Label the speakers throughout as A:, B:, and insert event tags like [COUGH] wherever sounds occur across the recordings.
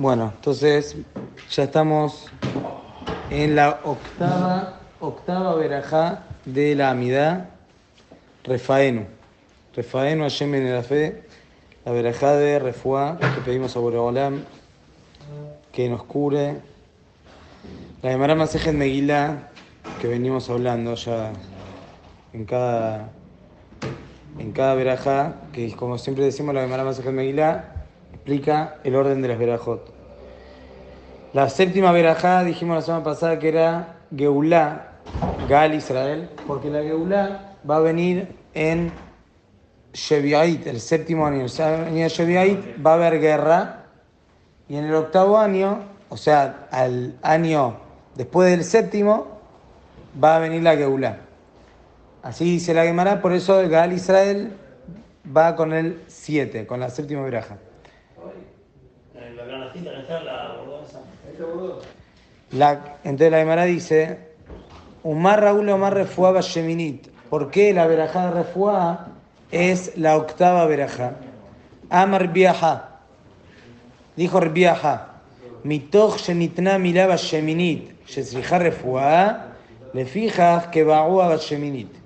A: Bueno, entonces ya estamos en la octava, octava verajá de la Amidad, Refaenu. Refaenu Hashem en la fe, la verajá de Refuá que pedimos a Boreolam que nos cure. La Gemara Masejet Megilá que venimos hablando ya en cada en cada verajá, que como siempre decimos la Gemara Masejet Megilá explica el orden de las verajot. La séptima verajá dijimos la semana pasada que era Geulá, Gal Israel, porque la Geulá va a venir en Sheviait, el séptimo año. El año de Sheviait va a haber guerra y en el octavo año, o sea, al año después del séptimo, va a venir la Geulá. Así dice la Gemara, por eso el Gal Israel va con el 7, con la séptima veraja. La, entonces la Gemara dice, Umar Raúl Omar Refuá Sheminit. ¿Por qué la verajá de Refuá es la octava verajá? Amar Biaha. Dijo Biaha. Mitoch Shenitna Milaba Sheminit. Shesrija Refuá. Le fijas que Baúa Sheminit.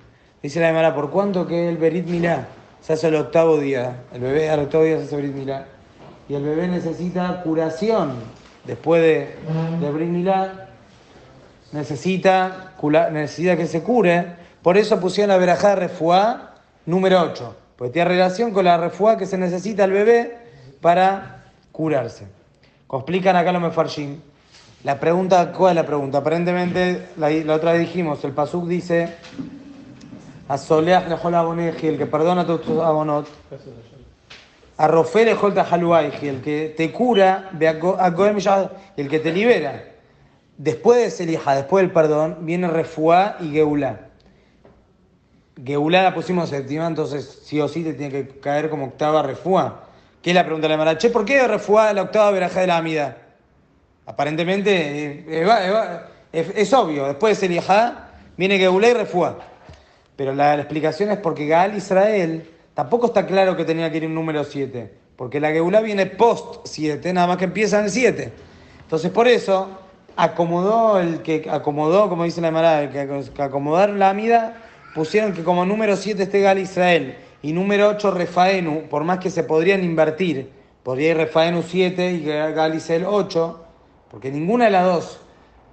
A: Dice la Gemara, ¿por cuánto que el Berit Milá se hace el octavo día? El bebé al octavo día se hace Berit Milá. Y el bebé necesita curación después de, de necesita, que se cure. Por eso pusieron la verajá refuá número 8. Porque tiene relación con la refuá que se necesita el bebé para curarse. Explican acá los mefarshim. La pregunta, ¿cuál es la pregunta? Aparentemente, la, la otra vez dijimos, el pasuk dice, Asoleach lejol aboneji, el que perdona tus abonot. A tajaluaiji, el que te cura, el que te libera. Después de Selija, después del perdón, viene Refuá y Geulá. Geulá la pusimos séptima, entonces sí o sí te tiene que caer como octava Refuá. ¿Qué es la pregunta de la Mara? Che, ¿por qué Refuá la octava verajá de la Amida? Aparentemente eh, es, es, obvio, después de Selija viene Geulá y Refuá. Pero la, la, explicación es porque Gaal Israel tampoco está claro que tenía que ir un número 7. Porque la Geulá viene post 7, nada más que empieza en el 7. Entonces por eso acomodó el que acomodó, como dice la Emara, que, que acomodaron la Amida, pusieron que como número 7 esté Gal Israel y número 8 Refaenu, por más que se podrían invertir, podría ir Refaenu 7 y Gal Israel 8, porque ninguna de las dos,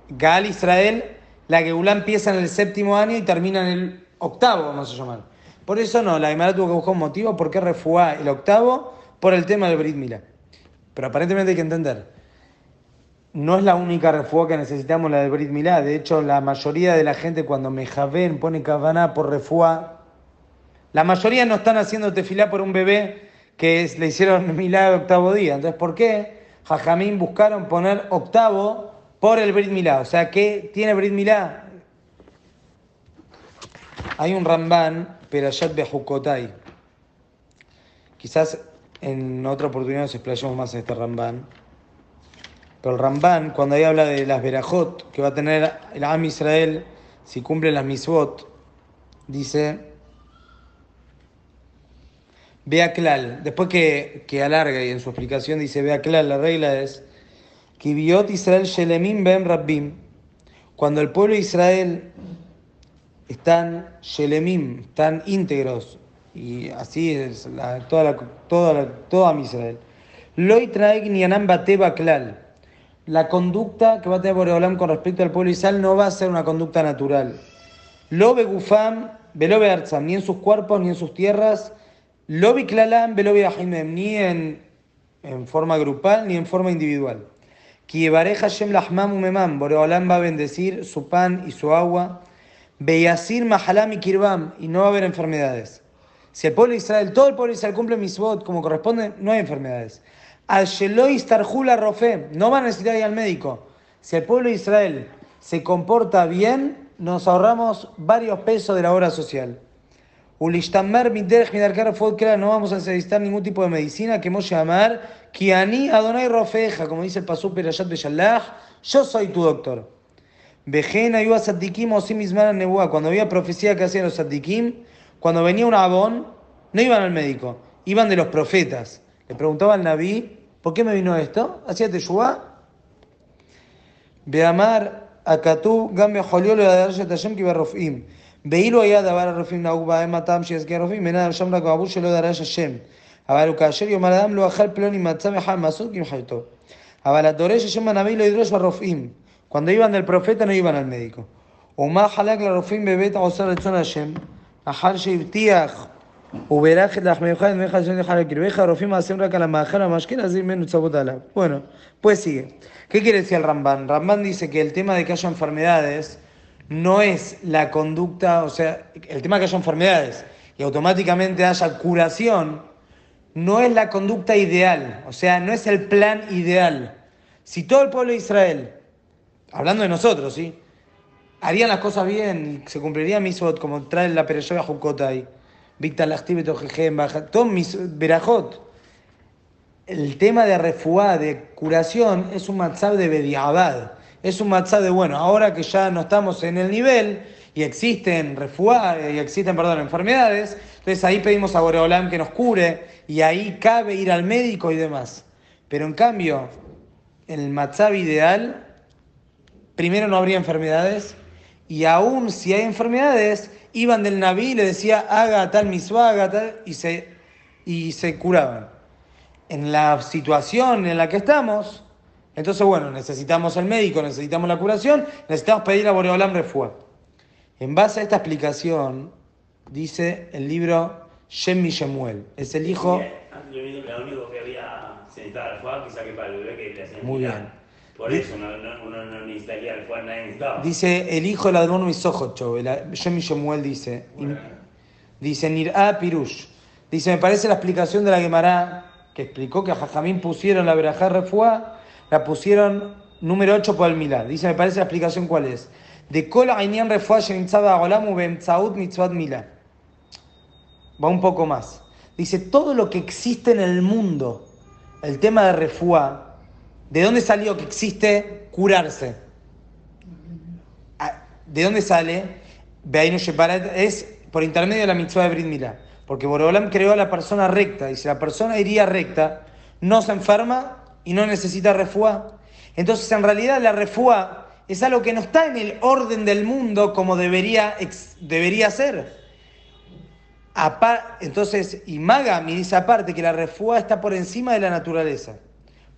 A: Gal Israel, la Geulá empieza en el séptimo año y termina en el octavo, vamos a llamar. Por eso no, la Gemara tuvo que buscar un motivo por qué refuá el octavo por el tema del Brit Milá. Pero aparentemente hay que entender, no es la única refuá que necesitamos la del Brit Milá. De hecho, la mayoría de la gente cuando Mejaven pone Kavaná por refuá, la mayoría no están haciendo tefilá por un bebé que le hicieron [LAUGHS] Milá de octavo día. Entonces, ¿por qué? Jajamín buscaron poner octavo por el Brit Milá. O sea, ¿qué tiene Brit Milá? Hay un Ramban, Perashat Bejukotai. Quizás en otra oportunidad nos explayamos más este Ramban. Pero el Ramban, cuando ahí habla de las Berajot que va a tener el Am Israel si cumple las Misbot, dice. Vea Klal, después que, que alarga y en su explicación dice Vea Klal, la regla es Kibiot Israel Shelemim Ben Rabbim. Cuando el pueblo de Israel están Shelemim, están íntegros, y así es la, toda, la, toda, la, toda Israel. Loi traeg ni anam bateba klal. La conducta que va a tener Boreolam con respecto al pueblo Israel no va a ser una conducta natural. Lo begufam, velo bearzam, ni en sus cuerpos, ni en sus tierras. Lo biklalam, velo beahimem, ni en, en forma grupal, ni en forma individual. Kievareja Hashem lahmam umemam, Boreolam va a bendecir su pan y su agua. Beyasir Mahalam y Kirbam, y no va a haber enfermedades. Si el pueblo de Israel, todo el pueblo de Israel cumple misbot como corresponde, no hay enfermedades. Al Sheloi Starjula Rofe, no va a necesitar ir al médico. Si el pueblo de Israel se comporta bien, nos ahorramos varios pesos de la obra social. Ulishtamer Miderech Midarkar no vamos a necesitar ningún tipo de medicina que hemos llamar Kiani Adonai Rofeja, como dice el Pasú Perashat Beshalach, yo soy tu doctor. Vejen ayuda a Sadikim o misma Nebuá. Cuando había profecía que hacían los Sadikim, cuando venía un abón, no iban al médico, iban de los profetas. Le preguntaba al Naví, ¿Por qué me vino esto? Hacía Teshuvah. Beamar Akatu Gambia Joliolo de Darasha Tashem Kiba Rofim. Veilo allá de Abara Rofim Naug Baem Atam Shias Kia Rofim. Menada Sham Rak Babu Shelo Darasha Shem. אבל כאשר יאמר אדם לא אכל פלוני מצה מחל מסות כמחלתו. אבל הדורש השם הנביא לא ידרוש ברופאים. Cuando iban del profeta no iban al médico. La a. Bueno, pues sigue. ¿Qué quiere decir el Ramban? Ramban dice que el tema de que haya enfermedades no es la conducta, o sea, el tema de que haya enfermedades y automáticamente haya curación, no es la conducta ideal, o sea, no es el plan ideal. Si todo el pueblo de Israel hablando de nosotros, ¿sí? Harían las cosas bien, se cumpliría misot, como trae la Pereyoga Jukotai, Víctor Lachtiv, Tojejem, todo mis Berajot. El tema de refuá, de curación, es un matzab de Bediabad. Es un matzab de, bueno, ahora que ya no estamos en el nivel y existen refuá, y existen, perdón, enfermedades, entonces ahí pedimos a Boreolam que nos cure y ahí cabe ir al médico y demás. Pero en cambio, el matzab ideal, primero no habría enfermedades y aún si hay enfermedades, iban del Naví y le decía, haga tal misvá, haga tal, y se, y se curaban. En la situación en la que estamos, entonces bueno, necesitamos el médico, necesitamos la curación, necesitamos pedir a Boreolam refuá. En base a esta explicación, dice el libro Shem Shemuel. Es el hijo. Muy bien.
B: Por eso no, no, uno no nadie necesitaba.
A: Dice el hijo del Admon Misojocho, Shem Shemuel dice. Dice Nir'a Pirush. Dice, me parece la explicación de la Gemara que explicó que a Jajamín pusieron la verajá refuá, la pusieron número 8 por el Milá. Dice, me parece la explicación cuál es. De Kol Ainian refuá mitzvat Milá. Va un poco más. Dice, todo lo que existe en el mundo, el tema de refuá, ¿de dónde salió que existe curarse? Ah, ¿De dónde sale? Es por intermedio de la mitzvah de Brit Milá. Porque Borolam creó a la persona recta. Y si la persona iría recta, no se enferma y no necesita refuá. Entonces, en realidad, la refuá es algo que no está en el orden del mundo como debería, debería ser. Apa- Entonces, y Magami dice aparte que la refuá está por encima de la naturaleza.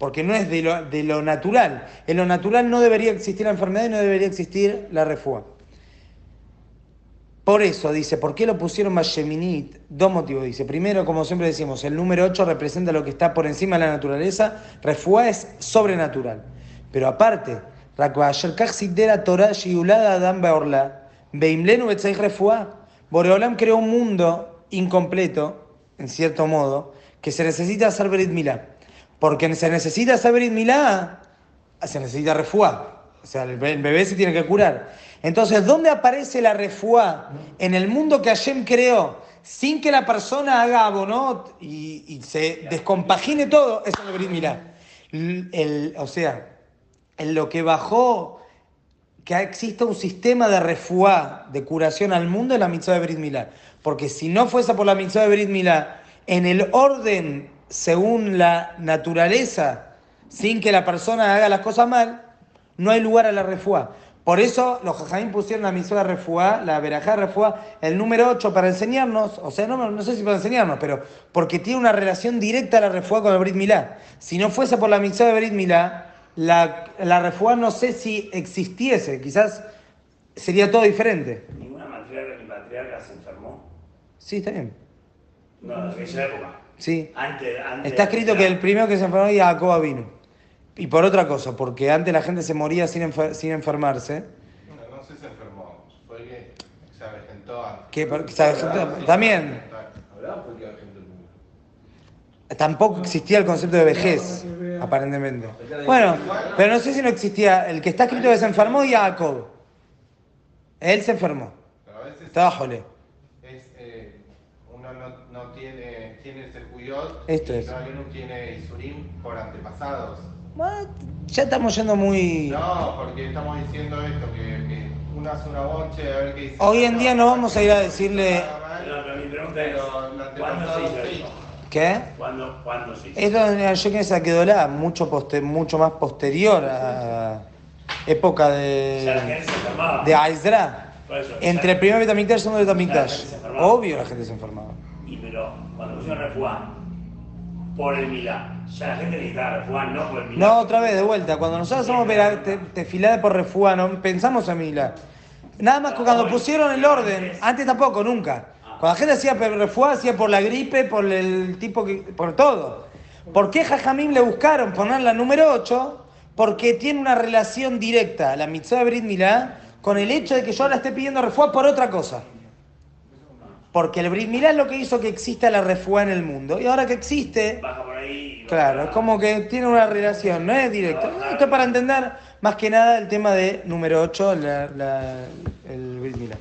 A: Porque no es de lo, natural. En lo natural no debería existir la enfermedad y no debería existir la refuá. Por eso dice, ¿por qué lo pusieron Masheminit? Dos motivos. Dice, primero, como siempre decimos, el número 8 representa lo que está por encima de la naturaleza. Refuá es sobrenatural. Pero aparte. Boreolam creó un mundo incompleto, en cierto modo, que se necesita hacer Berit Milá. Porque se necesita Berit Milá, se necesita refuá. O sea, el be- el bebé se tiene que curar. Entonces, ¿dónde aparece la refuá? En el mundo que Hashem creó, sin que la persona haga abonot y, se descompagine todo, eso es el Milá. El- o sea, en lo que bajó que exista un sistema de refuá, de curación al mundo, es la mitzvah de Brit Milá. Porque si no fuese por la mitzvah de Brit Milá, en el orden según la naturaleza, sin que la persona haga las cosas mal, no hay lugar a la refuá. Por eso los jajamín pusieron la de refuá, la verajá refuá, el número 8 para enseñarnos, o sea, no, no sé si para enseñarnos, pero porque tiene una relación directa la refuá con el Brit Milá. Si no fuese por la mitzvah de Brit Milá, la, la refuá no sé si existiese, quizás sería todo diferente.
B: Ninguna matriarca se enfermó.
A: Sí, está bien.
B: No, en aquella época.
A: Sí.
B: Antes, antes
A: Está escrito que el primero que se enfermó era Jacob vino. Y por otra cosa, porque antes la gente se moría sin, enfer- sin enfermarse.
C: No, no sé si se enfermó, fue que se avejentó
A: porque se avejentó- también. Tampoco existía el concepto de vejez, aparentemente. Bueno, pero no sé si no existía. El que está escrito que se enfermó y Jacob. Él se enfermó.
C: Pero a veces es, eh, uno no, no tiene, tiene ese juyot
A: Esto
C: y
A: es.
C: uno tiene Isurim por antepasados.
A: Bueno, Ya estamos yendo muy.
C: No, porque estamos diciendo esto, que, que uno hace una bonche a ver qué dice.
A: Hoy en día no vamos a ir a decirle.
B: Pero, pero mi pregunta es, ¿cuándo se hizo
C: sí.
B: eso?
A: ¿Qué?
B: ¿Cuándo, cuándo se hizo?
A: Yo que esa quedó la mucho, poste- mucho más posterior a época
B: Ya la
A: de,
B: gente se enfermaba.
A: de Aizra. Entre el primer Betamikdash y el segundo
B: la
A: Betamikdash. Obvio la gente se enfermaba.
B: Y pero cuando pusieron refuá por el Milá, ya la gente necesitaba refuá, no por el Milá.
A: No, otra vez, de vuelta. Cuando nosotros hacemos te, tefilá por refugio, no pensamos en Milá. Nada más que cuando pusieron el orden, antes tampoco, nunca. Cuando la gente hacía refugio, hacía por la gripe, por el tipo que. por todo. ¿Por qué Jajamim le buscaron poner la número 8? Porque tiene una relación directa, la mitzvah de Brit Milá, con el hecho de que yo ahora esté pidiendo refugio por otra cosa. Porque el Brit Milá es lo que hizo que exista la refugio en el mundo. Y ahora que existe,
B: Baja por ahí.
A: Claro, es como que tiene una relación, no es directo. Esto es para entender más que nada el tema de número 8, la, la- el Brit Milá.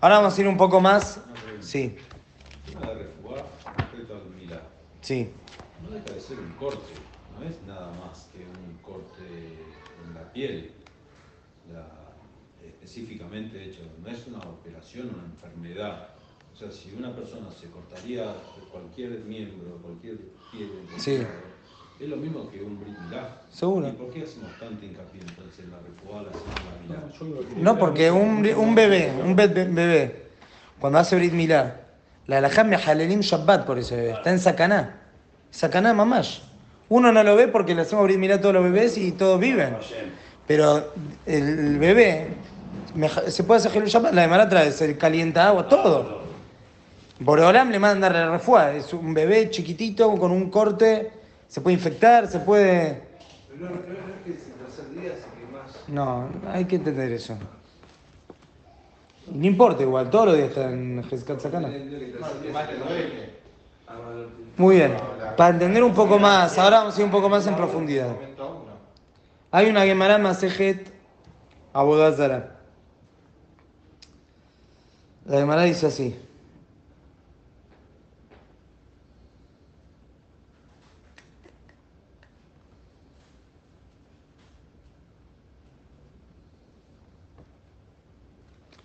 A: Ahora vamos a ir un poco más. Sí,
D: El tema de refugar respecto al milagro.
A: sí.
D: No deja de ser un corte, no es nada más que un corte en la piel, la- específicamente hecho, no es una operación, una enfermedad. O sea, si una persona se cortaría cualquier miembro, cualquier piel,
A: Sí.
D: es lo mismo que un brit milá.
A: Seguro.
D: ¿Y por qué hacemos tanto hincapié entonces en la refugar, la segunda milá?
A: No, porque un, un bebé, un be- be- bebé, cuando hace Brit Milá, la alajá me halelim Shabbat por ese bebé, está en Sakaná. Sakaná mamash. Uno no lo ve porque le hacemos Brit Milá a todos los bebés y todos viven. Pero el bebé se puede hacer Shabbat, la de Mara trae, se calienta agua, todo. Boreolam le manda la refuá, es un bebé chiquitito con un corte, se puede infectar, se puede...
C: No, no, no es que el tercer día que más.
A: No, hay que entender eso. No importa igual, todos los días está en Hezkat Sakana.
C: Duele.
A: Muy bien, para entender un poco más, ahora vamos a ir un poco más en profundidad. Hay una Gemara Masejet Abodazara. La Gemara dice así.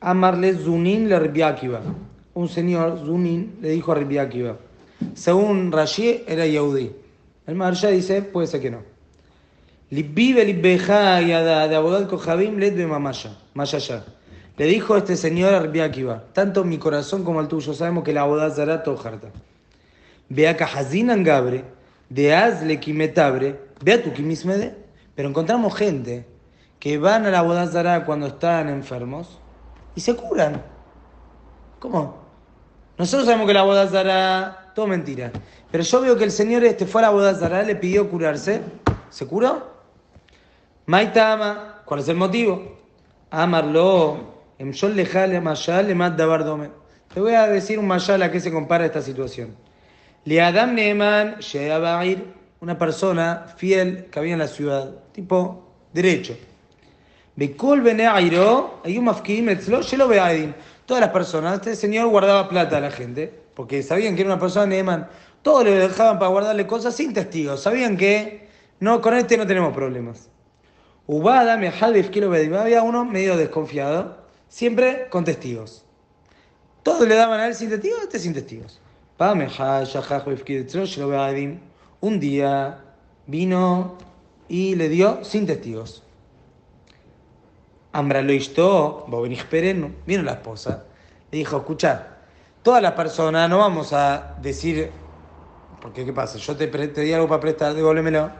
A: Amarle Zunin le Rabbi Akiva. Un señor, Zunin, le dijo a Rabbi Akiva. Según Rashi, era Yehudi. El Maharsha dice, puede ser que no. Libbi belibbeja yada de Abodat Kohabim led mamaya. Mayaya. Le dijo este señor a tanto mi corazón como el tuyo sabemos que la Abodat Zara tojarta. Vea Kahazinan Gabre, de Azle Kimetabre, vea tu Kimismede. Pero encontramos gente que van a la Zara cuando están enfermos y se curan. ¿Cómo? Nosotros sabemos que la boda Zara, todo mentira. Pero yo veo que el señor este fue a la boda Zara, le pidió curarse. ¿Se curó? Maitama, ¿cuál es el motivo? Amarlo, em yol lejale mayal le mat davar dome. Te voy a decir un mayal a qué se compara esta situación. Le Adam Neeman, ir una persona fiel que había en la ciudad, tipo derecho. Todas las personas, este señor guardaba plata a la gente, porque sabían que era una persona neeman. Todos le dejaban para guardarle cosas sin testigos. Sabían que no, con este no tenemos problemas. Ubada, beadim. Había uno medio desconfiado, siempre con testigos. Todos le daban a él sin testigos, este sin testigos. Un día vino y le dio sin testigos. Ambra lo istó, Pereno, vino la esposa, le dijo, escucha, todas las personas no vamos a decir, porque ¿qué pasa? Yo te, te di algo para prestar, devuélvemelo.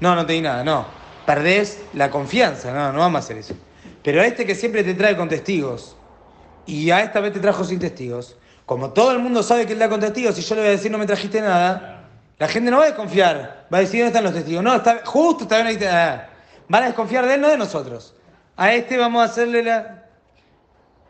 A: No, no te di nada, no. Perdés la confianza, no, no vamos a hacer eso. Pero a este que siempre te trae con testigos, y a esta vez te trajo sin testigos, como todo el mundo sabe que él da con testigos, y yo le voy a decir no me trajiste nada, la gente no va a desconfiar, va a decir dónde están los testigos. No, está, justo está bien ahí. ah. Van a desconfiar de él, no de nosotros. A este vamos a hacerle la.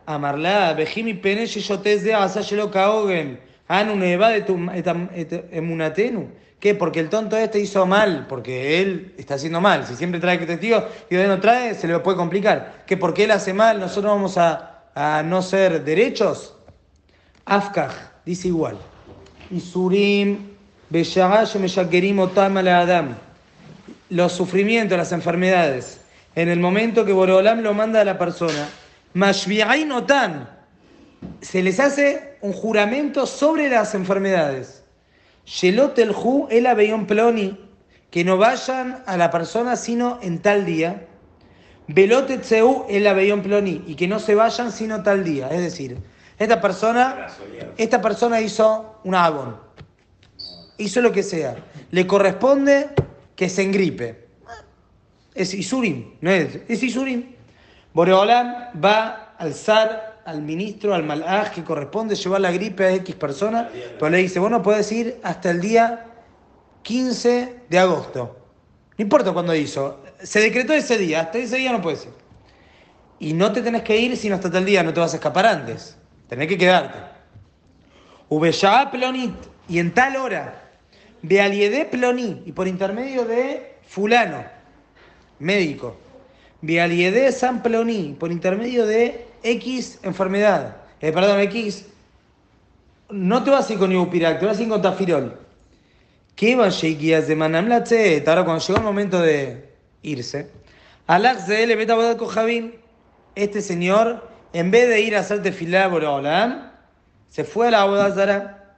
A: Amarla, Bejimi Pene, Yotes de Asayelo Kaogen, Anu Neva de emunatenu. ¿Qué? Porque el tonto este hizo mal, porque él está haciendo mal. Si siempre trae testigos y no trae, se le puede complicar. ¿Qué? Porque él hace mal, nosotros vamos a, a no ser derechos. Afkaj, dice igual. Isurim, Adam. Los sufrimientos, las enfermedades. En el momento que Boreolam lo manda a la persona, Mashbi'ain se les hace un juramento sobre las enfermedades. Shelot el Hu el Ploni, que no vayan a la persona sino en tal día. Velote Tseu el Abeyón Ploni, y que no se vayan sino tal día. Es decir, esta persona, esta persona hizo un abón, hizo lo que sea. Le corresponde que se engripe. Es Isurim, no es, es Isurim. Boreolam va a alzar al ministro, al malaj que corresponde llevar la gripe a X persona, pero le dice, vos no podés ir hasta el día 15 de agosto. No importa cuándo hizo, se decretó ese día, hasta ese día no puedes ir. Y no te tenés que ir sino hasta tal día, no te vas a escapar antes. Tenés que quedarte. Ubeyá plonit, y en tal hora, Bealiede ploni, y por intermedio de fulano, médico. Bealiede san ploni, por intermedio de X enfermedad. Eh, perdón, X. No te vas a ir con Ibupirak, te vas a ir con Tafirol. ¿Qué va a de Manamlatzet? Ahora, cuando llegó el momento de irse, Alak le meta a Kohabim. Este señor, en vez de ir a hacer tefilá por Olam, se fue a la Abodazara.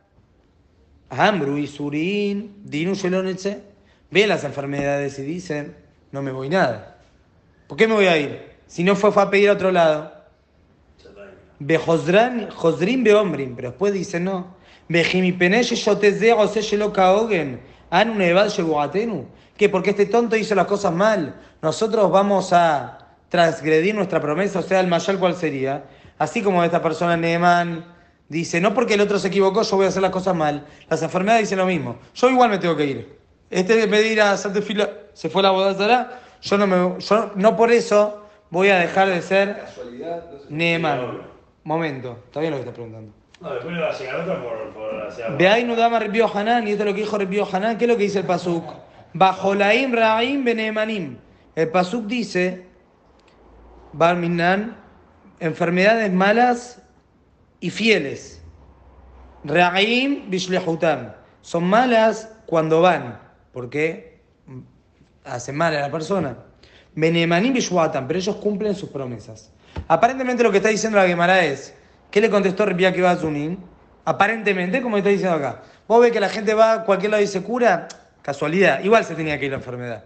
A: Ambru y Surin, Dinu. Ve las enfermedades y dicen, no me voy nada. ¿Por qué me voy a ir? Si no fue, fue a pedir a otro lado. Bejosdran, Josdrin Beombrin, pero después dice no. Bejimipenesh Shotezde Ose Sheloka Ogen, Anu Nevad Shebuatenu. ¿Qué? Porque este tonto hizo las cosas mal. Nosotros vamos a transgredir nuestra promesa, o sea, el mayal cuál sería. Así como esta persona Neeman dice, no porque el otro se equivocó, yo voy a hacer las cosas mal. Las enfermedades dicen lo mismo. Yo igual me tengo que ir. Este me dirá hacer fila, se fue la boda yo no me, yo no por eso voy a dejar de ser Neeman. Momento, está bien lo que estás preguntando.
B: No, después le va a llegar otro por, por
A: Rebio Hanan, y esto es lo que dijo Rebio Hanan, ¿qué es lo que dice el Pasuk? Bajo laim raim benemanim. El Pasuk dice, Barminan, enfermedades malas y fieles. Raim bishlehutam. Son malas cuando van, porque hacen mal a la persona. Benemanim bishwatam, pero ellos cumplen sus promesas. Aparentemente lo que está diciendo la Gemara es, ¿qué le contestó Ripia que va a Zunin? Aparentemente, como está diciendo acá. Vos ves que la gente va a cualquier lado y se cura, casualidad, igual se tenía que ir la enfermedad.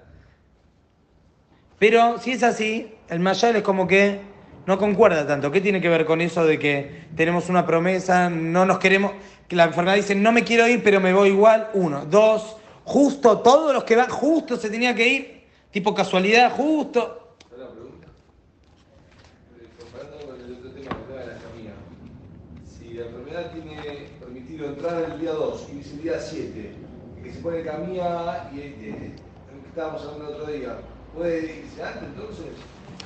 A: Pero si es así, el Mayal es como que no concuerda tanto. ¿Qué tiene que ver con eso de que tenemos una promesa, no nos queremos, que la enfermedad dice, no me quiero ir, pero me voy igual? Uno. Dos, justo, todos los que van, justo se tenía que ir, tipo casualidad, justo.
E: tiene permitido entrar el día 2 y dice el día 7, que se pone camilla y eh, estábamos hablando el otro día, ¿puede irse antes entonces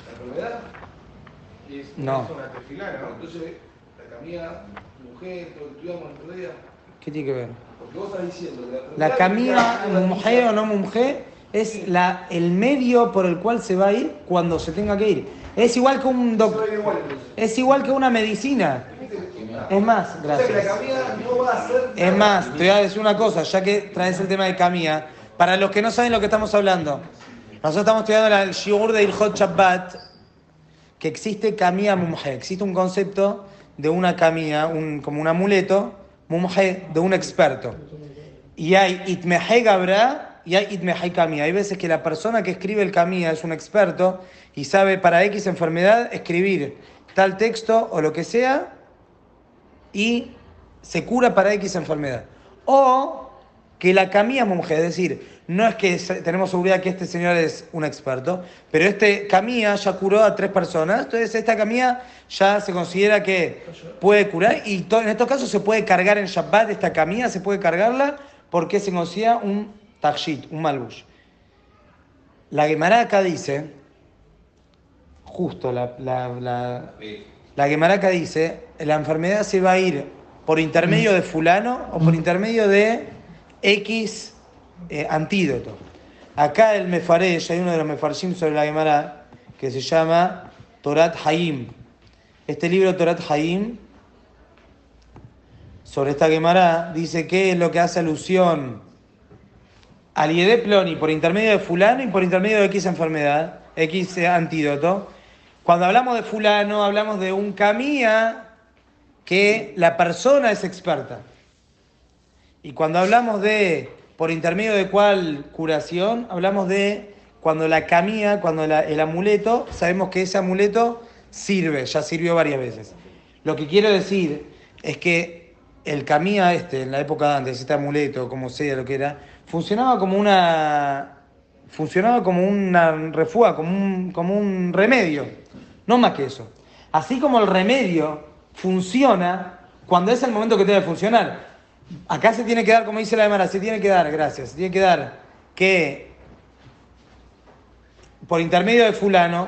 E: la enfermedad?
C: Es,
A: No.
C: es una tefilá, ¿no?
E: Entonces, la camilla, mujer, lo que estudiamos el otro día,
A: ¿Qué tiene que ver?
E: porque vos estás diciendo que la.
A: La camilla, mujer o no mujer, es la, el medio por el cual se va a ir cuando se tenga que ir. Es igual que un
E: Se
A: doc-
E: va a ir igual entonces.
A: es igual que una medicina. Es más,
E: O sea que la
A: gracias.
E: camilla no va a ser.
A: Es más, te voy a decir una cosa, ya que traes el tema de Camilla. Para los que no saben lo que estamos hablando, nosotros estamos estudiando el Shiur de Ilhot Shabbat, que existe Camilla Mumje. Existe un concepto de una Camilla, un, como un amuleto, Mumje, de un experto. Y hay Itmehe Gabra y hay Itmehe Camilla. Hay veces que la persona que escribe el Camilla es un experto y sabe para X enfermedad escribir tal texto o lo que sea y se cura para X enfermedad. O que la camilla mujer, es decir, no es que tenemos seguridad que este señor es un experto, pero este camilla ya curó a tres personas, entonces esta camilla ya se considera que puede curar y en estos casos se puede cargar en Shabbat, esta camilla se puede cargarla porque se considera un tashit, un malbush. La Gemara dice, justo la, la, la, la dice, la enfermedad se va a ir por intermedio de fulano o por intermedio de X eh, antídoto. Acá el Mefaresh, hay uno de los Mefarshim sobre la Gemara que se llama Torat Hayim. Este libro Torat Hayim sobre esta Gemara dice que es lo que hace alusión al Yede Ploni por intermedio de fulano y por intermedio de X enfermedad, X eh, antídoto. Cuando hablamos de fulano, hablamos de un camía que la persona es experta. Y cuando hablamos de por intermedio de cuál curación, hablamos de cuando la camilla, cuando el amuleto, sabemos que ese amuleto sirve, ya sirvió varias veces. Lo que quiero decir es que el camilla este, en la época de antes, este amuleto, como sea lo que era, funcionaba como una funcionaba como una refugia, como un, como un remedio, no más que eso. Así como el remedio funciona cuando es el momento que debe funcionar. Acá se tiene que dar, como dice la Demara, se tiene que dar, gracias, se tiene que dar que por intermedio de fulano,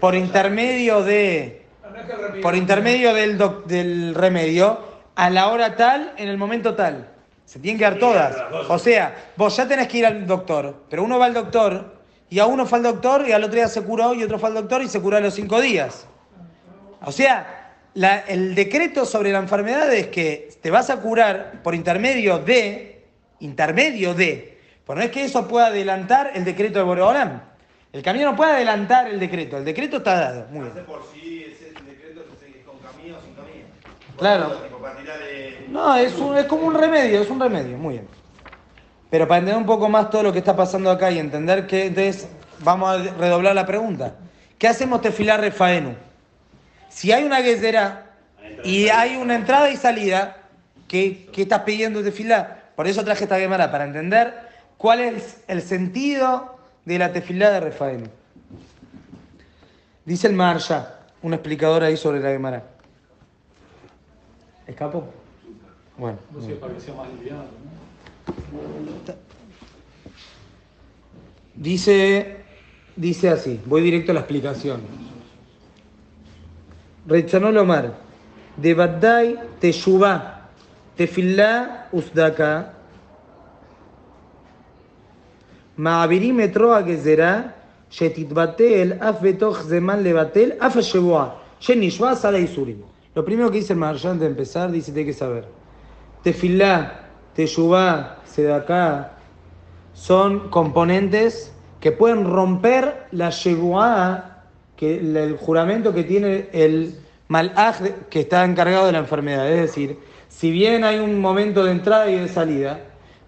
A: por intermedio de por intermedio del, doc- del remedio, a la hora tal, en el momento tal. Se tienen que dar todas. O sea, vos ya tenés que ir al doctor, pero uno va al doctor y a uno fue al doctor y al otro día se curó y otro fue al doctor y se curó a los cinco días. O sea, la- el decreto sobre la enfermedad es que te vas a curar por intermedio de, intermedio de, pero no es que eso pueda adelantar el decreto de Boreolam. El camino no puede adelantar el decreto, el decreto está dado. Muy bien.
E: Por ese decreto es con camino o sin camino.
A: Claro. No, es, un- es como un remedio, es un remedio, muy bien. Pero para entender un poco más todo lo que está pasando acá y entender que entonces vamos a redoblar la pregunta. ¿Qué hacemos tefilar refaenu? Si hay una guesera y hay una entrada y salida, ¿qué, qué estás pidiendo tefilar? Por eso traje esta gemara, para entender cuál es el sentido de la tefilá de refaenu. Dice el Marsha, un explicador ahí sobre la gemara. ¿Escapo? Bueno.
F: No sé, para que sea más liviano. ¿no?
A: Dice, dice así, voy directo a la explicación Rechanol Omar, de Baddai Teshuvah, Tefilá Usdaka, מעבירים את רוע הגזרה שתתבטל אף בתוך זמן לבטל אף השבוע שנשבע על האיסורים. Lo primero que dice el Maharsha antes de empezar, dice, tiene que saber. Tefilá, Teshuvah, Sedaká, son componentes que pueden romper la Shebuá, que el, juramento que tiene el malaj que está encargado de la enfermedad. Es decir, si bien hay un momento de entrada y de salida,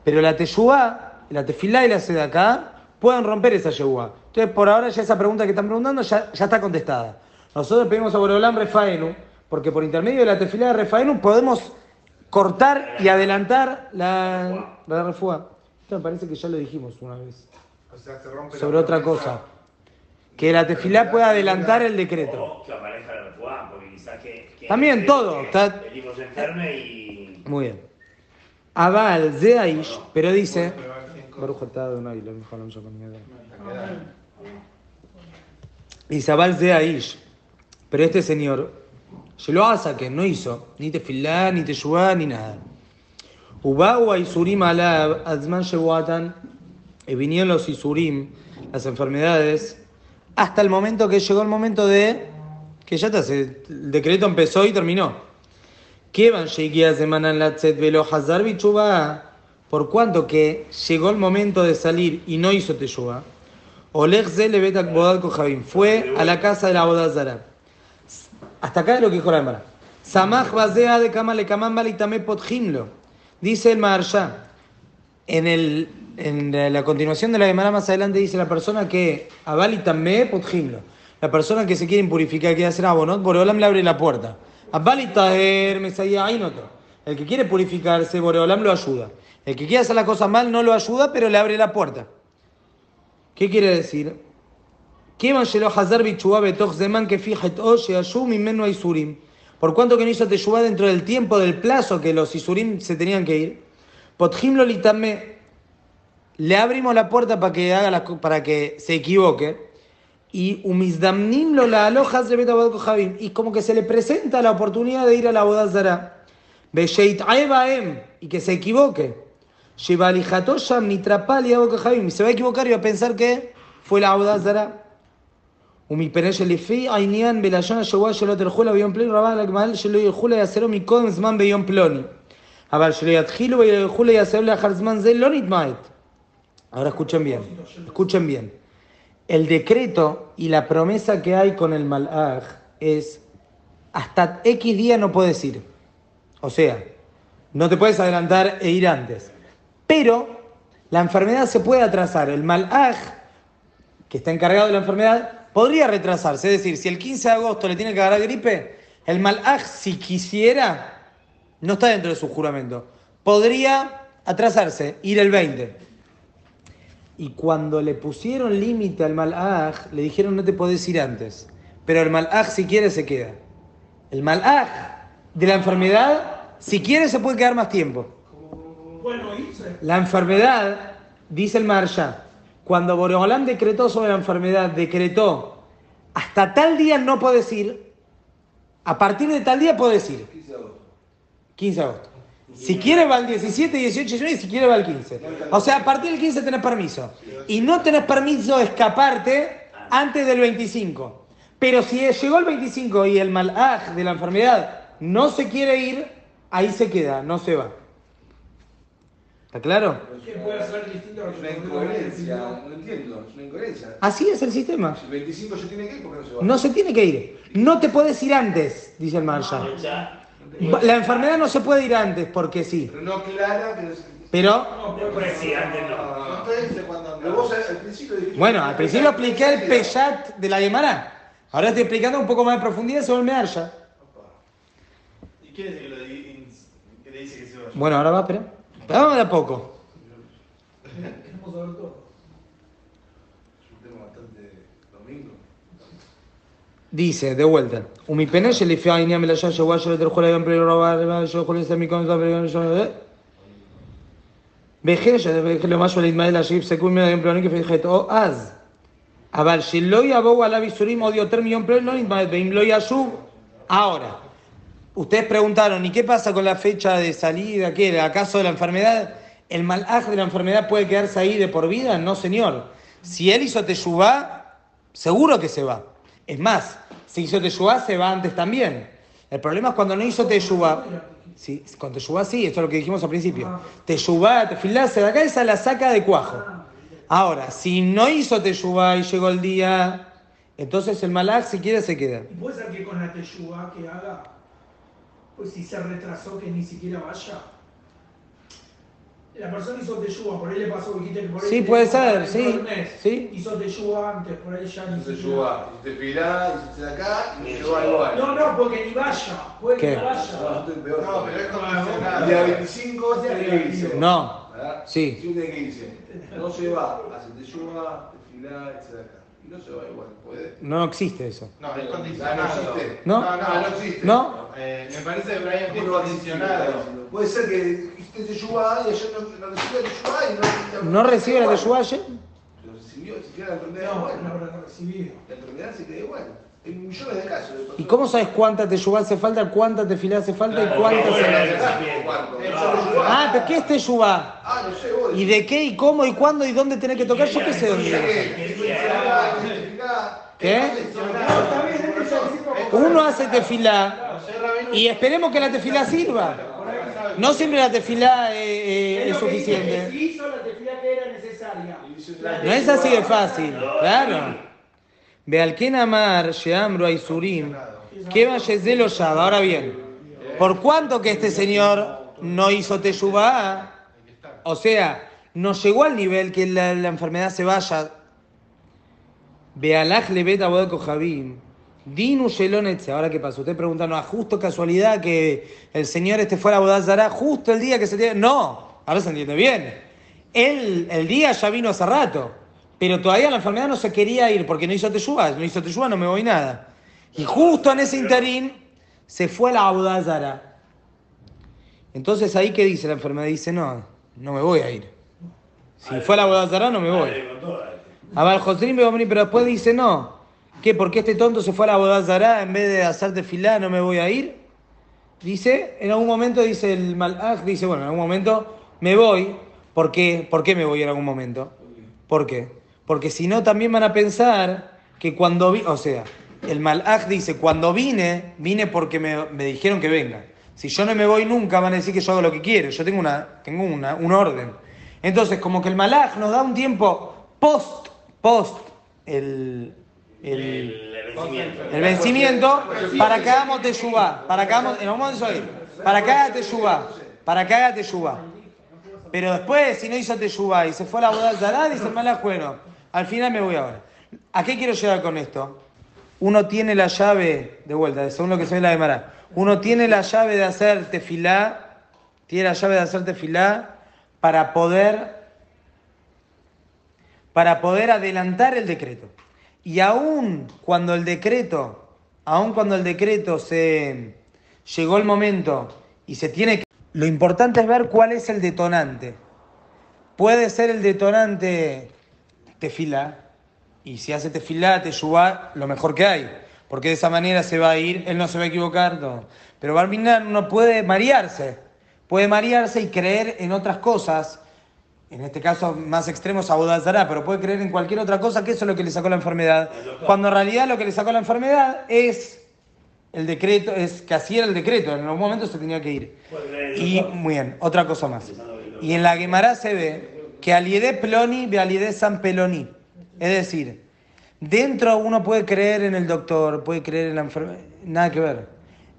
A: pero la Teshuvá, la Tefilá y la Sedaká pueden romper esa Shebuá. Entonces, por ahora ya esa pregunta que están preguntando ya, ya está contestada. Nosotros pedimos a Boreolam Refaenu, porque por intermedio de la Tefilá de Refaenu podemos cortar y adelantar la, la refuá. Esto me parece que ya lo dijimos una vez.
E: O sea, se rompe la
A: Sobre otra cosa. Que la tefilá pueda adelantar el decreto.
B: O que aparezca la refuá, porque quizás que, que-
A: También todo,
B: que
A: está-
B: El hijo se enferme y.
A: Muy bien. Aval Zeaish, pero dice. Dice Aval Zeaish, pero este señor, se lo hace que no hizo ni tefilá, ni teshuvá, ni nada. Ubau Isurim alab azman shebuatan, y vinieron los Isurim, las enfermedades, hasta el momento que llegó el momento de que ya está, el decreto empezó y terminó. Que van a semana en la velo hazar por cuanto que llegó el momento de salir y no hizo teshuva. Oleg le bodad Javim fue a la casa de la bodazara. Hasta acá es lo que dijo la Emara. Samaj basea de kama le kamam Dice el Maharsha en el en la continuación de la Gemara más adelante dice la persona que avalitame potjimlo. La persona que se quiere impurificar, quiere hacer abonot, Boreolam le abre la puerta. Abalitaher otro. El que quiere purificarse, Boreolam lo ayuda. El que quiere hacer la cosa mal no lo ayuda, pero le abre la puerta. ¿Qué quiere decir? Por cuanto que no hizo Teshuvah dentro del tiempo, del plazo que los Isurim se tenían que ir. Potjimlo litame le abrimos la puerta para que haga las co- para que se equivoque, y umizdamnimlo la alojas de betabad kohabim, y como que se le presenta la oportunidad de ir a la boda zara, em y que se equivoque, Shebalijato sham nitrapal y abad kohabim, y se va a equivocar y va a pensar que fue la boda zara. ומפני שלפי העניין בלשון השבוע שלא תלכו לה ביום פלוני רבה על הגמל שלא ילכו לה יעשרו מקודם זמן ביום פלוני. אבל שלא יתחילו וילכו לה יעשרו לאחר זמן זה לא נתמעט. Ahora escuchen bien, escuchen bien. El decreto y la promesa que hay con el malaj es hasta X día no puedes ir. O sea, No te puedes adelantar e ir antes. Pero la enfermedad se puede atrasar. El malaj, que está encargado de la enfermedad, podría retrasarse. Es decir, si el 15 de agosto le tiene que agarrar gripe, el malaj, si quisiera, no está dentro de su juramento. Podría atrasarse, ir el 20. Y cuando le pusieron límite al malaj, le dijeron no te podés ir antes. Pero el malaj, si quiere, se queda. El malaj de la enfermedad, si quiere, se puede quedar más tiempo.
G: Bueno.
A: La enfermedad, dice el Marsha, cuando Boreolam decretó sobre la enfermedad, decretó, hasta tal día no puedes ir, a partir de tal día puedes ir.
E: 15 de agosto.
A: 15 de agosto. Si quiere va el 17, 18, 19 y si quiere va el 15. O sea, a partir del 15 tenés permiso. Y no tenés permiso de escaparte antes del 25. Pero si llegó el 25 y el malaj de la enfermedad no se quiere ir, ahí se queda, no se va. ¿Está claro?
G: ¿Qué puede ser distinto a
E: una incoherencia, no entiendo, es una incoherencia.
A: Así es el sistema.
E: Si el 25 se tiene que ir, ¿por qué no se va?
A: No se tiene que ir. No te puedes ir antes, dice el Marsha. La enfermedad no se puede ir antes porque sí.
E: Pero no aclara que no se...
A: Pero,
B: sí, antes no.
C: No te dice cuando
E: Pero vos al al principio dijiste...
A: bueno, al principio expliqué el Peyat de la Gemara. Ahora estoy explicando un poco más de profundidad sobre el Mearsha.
H: ¿Y qué dice que, lo di- que le dice que se vaya?
A: Bueno, ahora va, espera. Vamos de a poco. [LAUGHS]
G: Queremos saber todo.
A: מקום זה בלי ראשון. וכן שזה למשהו להתמעט להשיב סגול מן היום פלוני כפי חטאו אז. אבל שלא יבואו עליו איסורים עוד יותר מיום פלוני לא נתמעט, ואם לא ישוב, ahora. Ustedes preguntaron, ¿y qué pasa con la fecha de salida? ¿Qué? ¿Acaso de la enfermedad? ¿El malaj de la enfermedad puede quedarse ahí de por vida? No, señor. Si él hizo teshuvá, seguro que se va. Es más, si hizo teshuvá, se va antes también. El problema es cuando no hizo teshuvá. Sí, con teshuvá sí, esto es lo que dijimos al principio. Teshuvá, tefilá, de acá esa la saca de cuajo. Ahora, si no hizo teshuvá y llegó el día, entonces el malaj si quiere se queda.
G: ¿Y puede ser que con la teyuga que haga, pues si se retrasó que ni siquiera vaya? La persona hizo teyuga, por ahí le pasó, dijiste que por ahí
A: Sí, puede ser, sí, sí.
G: Hizo teyuga antes, por ahí ya ni
E: Entonces
G: siquiera-
E: yo va, hiciste filá, hiciste de acá y se va igual.
G: No, no, porque ni vaya, puede
A: ¿Qué?
G: que no
E: No,
G: vaya.
C: No, pero es
E: El
C: condicionado.
E: día 25 tiene que irse.
A: No.
E: ¿verdad?
A: Sí.
E: Sí, tiene que irse. No se va, hace teyuga, tefilá, etc. No se va igual, puede.
A: No existe eso.
C: No, es condicionado.
E: no existe.
A: ¿No?
C: No, no,
E: no existe.
A: ¿No?
C: Eh, me parece que Brian es
E: ¿Cómo no
C: condicionado.
E: Puede ser que hiciste teyuga y ayer no, no recibió teyuga y no...
A: ¿No recibe la teshuvá ayer?
E: Lo recibió, si queda la enfermedad
G: No,
E: igual.
G: no habrá recibido.
E: La enfermedad se queda igual. Hay millones de casos. de
A: ¿Y cómo sabes cuánta teshuvá hace falta, cuánta tefilá hace falta y
B: Claro,
A: cuánta se... Ah, pero ¿qué es teshuvá?
E: Ah, no sé, vos
A: ¿Y de qué y cómo y cuándo y dónde tenés que tocar? Yo qué sé dónde. ¿Qué? Uno hace tefilá y esperemos que la tefilá sirva. No siempre la tefilá eh, eh, es suficiente. No es así de fácil, claro. Bealken Amar, Sheamru Aisurim, que vayas de los Shab. Ahora bien, por cuánto que este señor no hizo Teshuvah, o sea, no llegó al nivel que la, la enfermedad se vaya. Bealaj Lebet Abod Kohabim, Dinu Shelon Etze. Ahora qué pasa, usted pregunta, no, justo casualidad que el señor este fuera a Bodazara justo el día que se tiene. No, ahora se entiende bien. Él, el día ya vino hace rato, pero todavía la enfermedad no se quería ir porque no hizo teyuga, no hizo teyuga, no me voy nada. Y justo en ese interín se fue a la Abudazara. Entonces ahí qué dice la enfermedad, dice, no, no me voy a ir. Si fue a la Abudazara no me voy.
B: Dale con toda.
A: Abal Josrim Beomri, pero después dice, no, ¿qué? ¿Por qué este tonto se fue a la Bodazara en vez de hacerte filá, no me voy a ir? Dice, en algún momento dice el Malach, dice, bueno, en algún momento me voy. ¿Por qué? ¿Por qué me voy en algún momento? ¿Por qué? Porque si no también van a pensar que cuando vi, o sea, el Malach dice, cuando vine, vine porque me, me dijeron que venga. Si yo no me voy nunca, van a decir que yo hago lo que quiero. Yo tengo una, tengo una, un orden. Entonces, como que el Malach nos da un tiempo post, post el, el,
B: El vencimiento.
A: el vencimiento para que hagamos teshuvá, para que hagamos, momento eso ahí, para que haga teshuvá. para que haga teyubá. Pero después, si no hizo teyubá y se fue a la boda Zará, dice el malaj, bueno, al final me voy ahora. ¿A qué quiero llegar con esto? Uno tiene la llave, de vuelta, según lo que en la Gemara, uno tiene la llave de hacer tefilá, tiene la llave de hacer tefilá para poder, para poder adelantar el decreto. Y aún cuando el decreto, aún cuando el decreto se llegó el momento y se tiene que... Lo importante es ver cuál es el detonante. Puede ser el detonante tefilá, y si hace tefilá, teyubá, lo mejor que hay. Porque de esa manera se va a ir, él no se va a equivocar, no. Pero Barminan no puede marearse. Puede marearse y creer en otras cosas. En este caso más extremo es Abodazará, pero puede creer en cualquier otra cosa que eso es lo que le sacó la enfermedad. Cuando en realidad lo que le sacó la enfermedad es el decreto, es que así era el decreto, en algún momento se tenía que ir. Y muy bien, otra cosa más. Y en la Gemara se ve que aliede ploni ve aliede san peloni. Es decir, dentro uno puede creer en el doctor, puede creer en la enfermedad, nada que ver.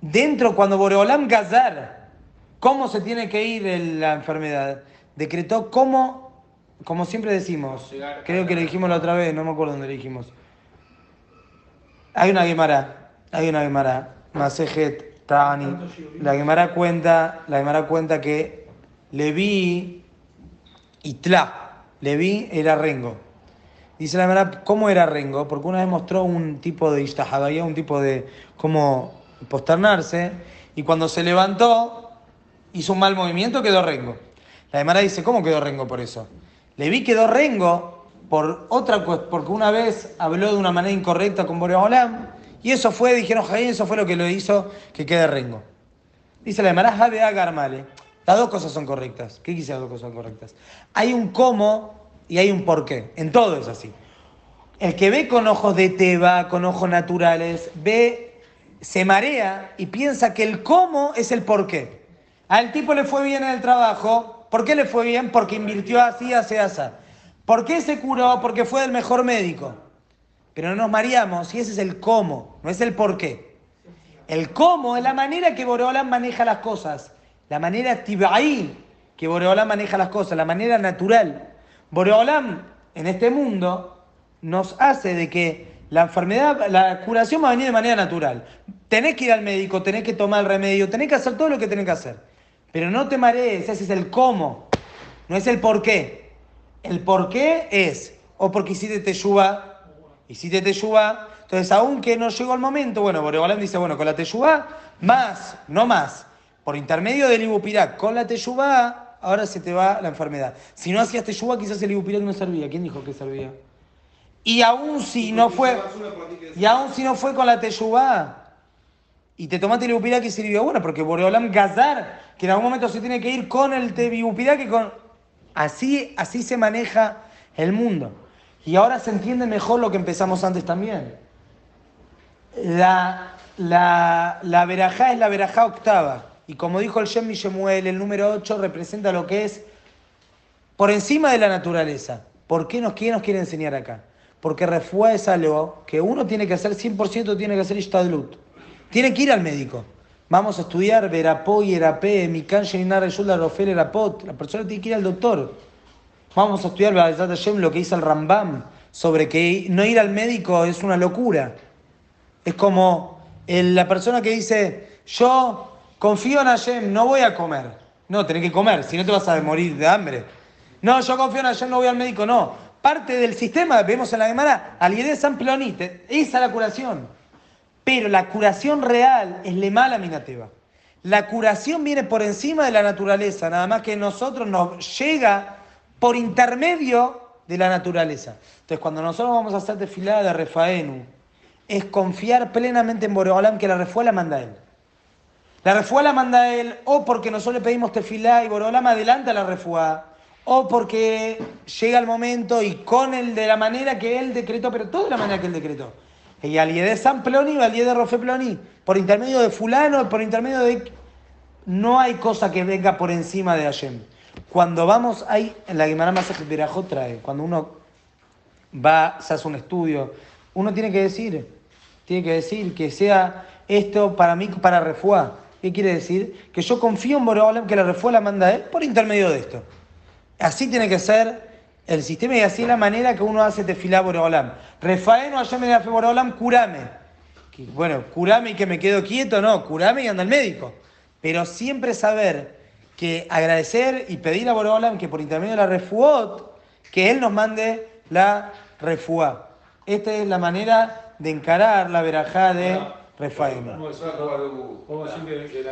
A: Dentro, cuando Boreolam Gazar, cómo se tiene que ir en la enfermedad, decretó cómo, como siempre decimos, creo que le dijimos la otra vez, no me acuerdo dónde le dijimos. Hay una Gemara, hay una Gemara, Masejet Tani. La Gemara cuenta, la Gemara cuenta que Leví y Tla, Leví era Rengo. Dice la Gemara, ¿cómo era Rengo? Porque una vez mostró un tipo de Ishtahabaya, un tipo de cómo posternarse, y cuando se levantó, hizo un mal movimiento, quedó Rengo. La Gemara dice, ¿cómo quedó Rengo por eso? Leví quedó Rengo por otra porque una vez habló de una manera incorrecta con Boreolam, y eso fue, dijeron, eso fue lo que lo hizo que quede Rengo. Dice la Gemara, Jabea Garmale. Las dos cosas son correctas. ¿Qué quise las dos cosas son correctas? Hay un cómo y hay un por qué. En todo es así. El que ve con ojos de teba, con ojos naturales, ve, se marea y piensa que el cómo es el por qué. Al tipo le fue bien en el trabajo. ¿Por qué le fue bien? Porque invirtió así, así, así. ¿Por qué se curó? Porque fue el mejor médico. Pero no nos mareamos y ese es el cómo, no es el por qué. El cómo es la manera que Boreolam maneja las cosas. La manera tibaí que Boreolam maneja las cosas, la manera natural. Boreolam en este mundo nos hace de que la enfermedad, la curación va a venir de manera natural. Tenés que ir al médico, tenés que tomar el remedio, tenés que hacer todo lo que tenés que hacer. Pero no te marees, ese es el cómo, no es el por qué. El por qué es, o porque hiciste teyuba, hiciste teyuba, entonces aunque no llegó el momento, bueno, Boreolam dice, bueno, con la teyuba, más, no más, por intermedio del ibupirac, con la teyuba, ahora se te va la enfermedad. Si no hacías teyuba, quizás el ibupirac no servía. ¿Quién dijo que servía? Y aún si no fue, y aún si no fue con la teyuba, y te tomaste el ibupirac y sirvió, bueno, porque Boreolam Gazar, que en algún momento se tiene que ir con el ibupirac y con... Así, así se maneja el mundo. Y ahora se entiende mejor lo que empezamos antes también. La, la, la verajá es la verajá octava. Y como dijo el Shem Mishemuel, el número 8 representa lo que es por encima de la naturaleza. ¿Por qué nos, qué nos quiere enseñar acá? Porque refuá es algo que uno tiene que hacer 100%, tiene que hacer Ishtadlut. Tiene que ir al médico. Vamos a estudiar Verapó y Erapé, Mikan Sheinar Reshul Rofel Erapot. La persona tiene que ir al doctor. Vamos a estudiar lo que dice el Rambam sobre que no ir al médico es una locura. Es como la persona que dice, yo confío en Hashem, no voy a comer. No, tenés que comer, si no te vas a morir de hambre. No, yo confío en Hashem, no voy al médico, no. Parte del sistema, vemos en la Gemara, al de San Pelonite, esa es la curación. Pero la curación real es le mala minateva. La curación viene por encima de la naturaleza, nada más que nosotros nos llega por intermedio de la naturaleza. Entonces, cuando nosotros vamos a hacer desfilada de Refaenu, es confiar plenamente en Boreolam que la refuá la manda él. La refuá la manda él o porque nosotros le pedimos tefilá y Boreolam adelanta la refuá, o porque llega el momento y con el de la manera que él decretó, pero todo de la manera que él decretó. Y al de San Ploni o al de Rofe Ploni, por intermedio de fulano, por intermedio de... No hay cosa que venga por encima de Hashem. Cuando vamos, hay, en la Guimara Masajet Berajot trae, cuando uno va, se hace un estudio, uno tiene que decir, tiene que decir que sea esto para mí, para refuá. ¿Qué quiere decir? Que yo confío en Boreolam que la refuá la manda él por intermedio de esto. Así tiene que ser el sistema y así es la manera que uno hace tefilá Boreolam. Refaeno allá me fe Boreolam, curame. Bueno, curame y que me quedo quieto, no, curame y anda al médico. Pero siempre saber que agradecer y pedir a Boreolam que por intermedio de la refuot, que él nos mande la refuá. Esta es la manera de encarar la verajá de Refaeno.
F: Vamos a decir que-